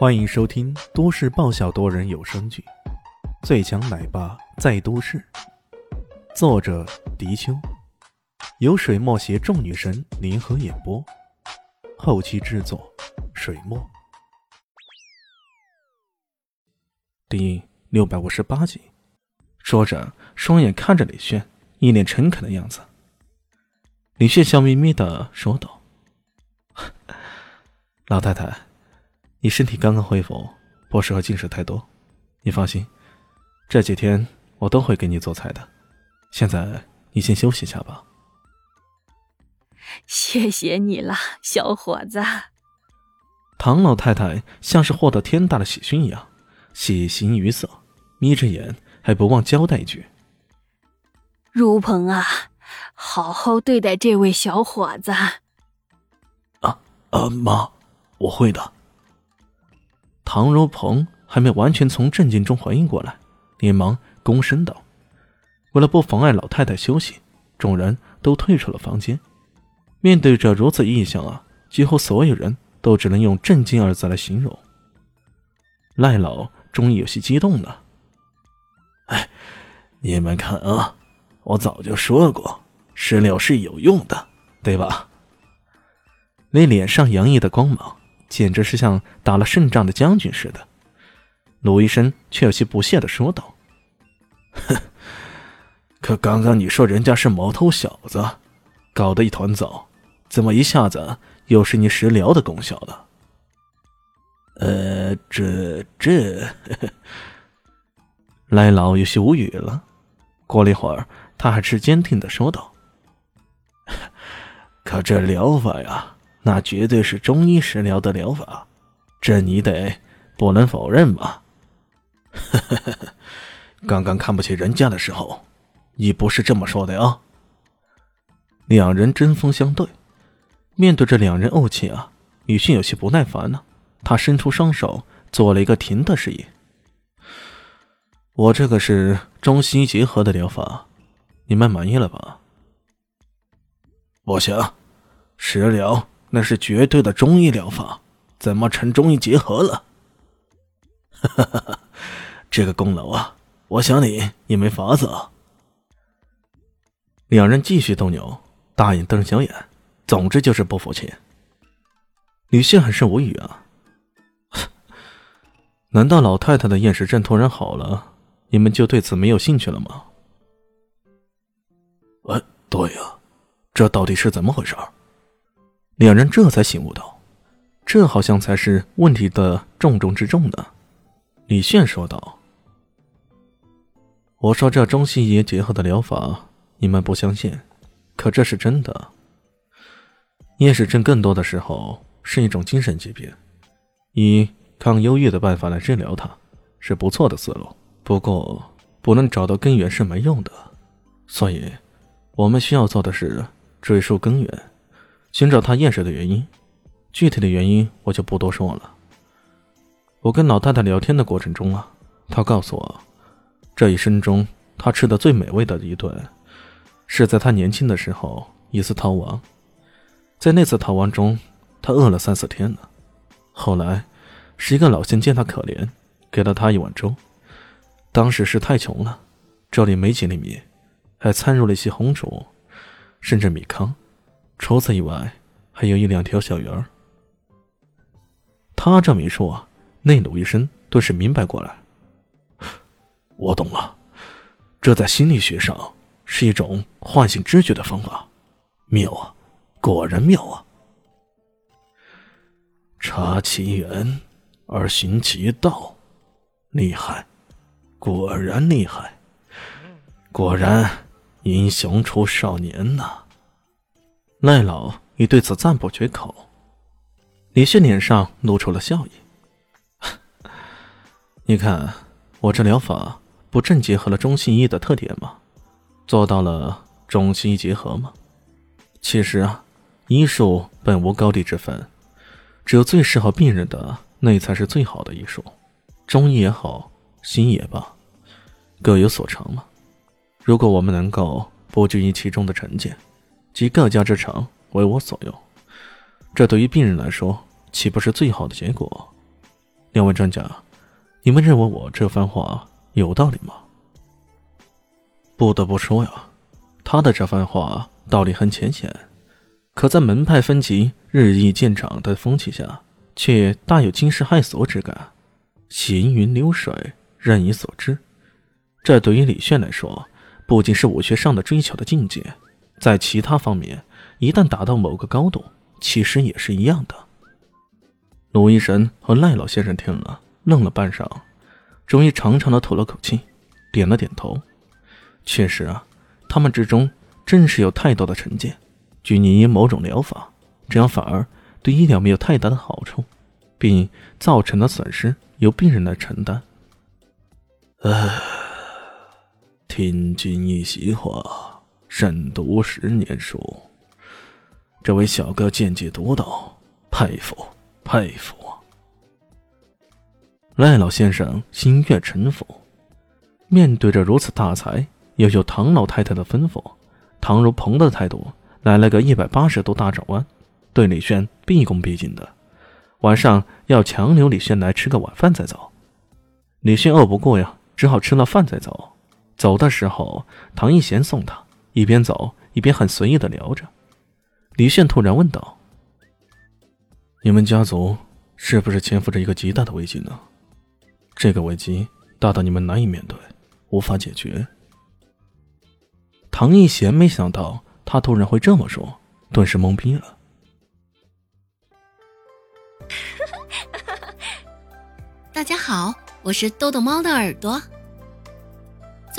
欢迎收听都市爆笑多人有声剧《最强奶爸在都市》，作者：迪秋，由水墨携众女神联合演播，后期制作：水墨。第六百五十八集，说着，双眼看着李炫，一脸诚恳的样子。李炫笑眯眯的说道：“老太太。”你身体刚刚恢复，不适合进食太多。你放心，这几天我都会给你做菜的。现在你先休息一下吧。谢谢你了，小伙子。唐老太太像是获得天大的喜讯一样，喜形于色，眯着眼还不忘交代一句：“如鹏啊，好好对待这位小伙子。”啊啊，妈，我会的。唐如鹏还没完全从震惊中回应过来，连忙躬身道：“为了不妨碍老太太休息，众人都退出了房间。面对着如此异象啊，几乎所有人都只能用‘震惊’二字来形容。赖老终于有些激动了：‘哎，你们看啊，我早就说过，石榴是有用的，对吧？’那脸上洋溢的光芒。”简直是像打了胜仗的将军似的，鲁医生却有些不屑的说道：“哼，可刚刚你说人家是毛头小子，搞得一团糟，怎么一下子又是你食疗的功效了？”呃，这这，呵呵赖老有些无语了。过了一会儿，他还是坚定的说道：“ 可这疗法呀。”那绝对是中医食疗的疗法，这你得不能否认吧？刚刚看不起人家的时候，你不是这么说的啊？两人针锋相对，面对着两人怄气啊，李迅有些不耐烦了。他伸出双手做了一个停的示意。我这个是中西医结合的疗法，你们满意了吧？不行，食疗。那是绝对的中医疗法，怎么成中医结合了？哈 哈这个功劳啊，我想你也没法子。两人继续斗牛，大眼瞪小眼，总之就是不服气。李现很是无语啊，难道老太太的厌食症突然好了，你们就对此没有兴趣了吗？哎，对呀，这到底是怎么回事？两人这才醒悟到，这好像才是问题的重中之重呢。李炫说道：“我说这中西医结合的疗法，你们不相信，可这是真的。厌食症更多的时候是一种精神疾病，以抗忧郁的办法来治疗它，是不错的思路。不过，不能找到根源是没用的，所以，我们需要做的是追溯根源。”寻找他厌食的原因，具体的原因我就不多说了。我跟老太太聊天的过程中啊，她告诉我，这一生中她吃的最美味的一顿，是在她年轻的时候一次逃亡。在那次逃亡中，她饿了三四天了。后来，是一个老乡见她可怜，给了她一碗粥。当时是太穷了，粥里没几粒米，还掺入了一些红薯，甚至米糠。除此以外，还有一两条小鱼儿。他这么一说啊，内鲁医生顿时明白过来。我懂了，这在心理学上是一种唤醒知觉的方法，妙啊，果然妙啊！察其源而行其道，厉害，果然厉害，果然英雄出少年呐！赖老已对此赞不绝口，李迅脸上露出了笑意。你看，我这疗法不正结合了中西医的特点吗？做到了中西医结合吗？其实啊，医术本无高低之分，只有最适合病人的那才是最好的医术。中医也好，西医也罢，各有所长嘛。如果我们能够不拘于其中的成见。集各家之长为我所用，这对于病人来说，岂不是最好的结果？两位专家，你们认为我这番话有道理吗？不得不说呀，他的这番话道理很浅显，可在门派分歧日益渐长的风气下，却大有惊世骇俗之感。行云流水，任你所知。这对于李炫来说，不仅是武学上的追求的境界，在其他方面，一旦达到某个高度，其实也是一样的。鲁医生和赖老先生听了，愣了半晌，终于长长的吐了口气，点了点头。确实啊，他们之中正是有太多的成见，拘泥于某种疗法，这样反而对医疗没有太大的好处，并造成的损失由病人来承担。唉。听君一席话，慎读十年书。这位小哥见解独到，佩服佩服。赖老先生心悦诚服。面对着如此大才，又有唐老太太的吩咐，唐如鹏的态度来了个一百八十度大转弯，对李轩毕恭毕敬的。晚上要强留李轩来吃个晚饭再走。李轩饿不过呀，只好吃了饭再走。走的时候，唐一贤送他，一边走一边很随意的聊着。李炫突然问道：“你们家族是不是潜伏着一个极大的危机呢？这个危机大到你们难以面对，无法解决？”唐一贤没想到他突然会这么说，顿时懵逼了。大家好，我是豆豆猫的耳朵。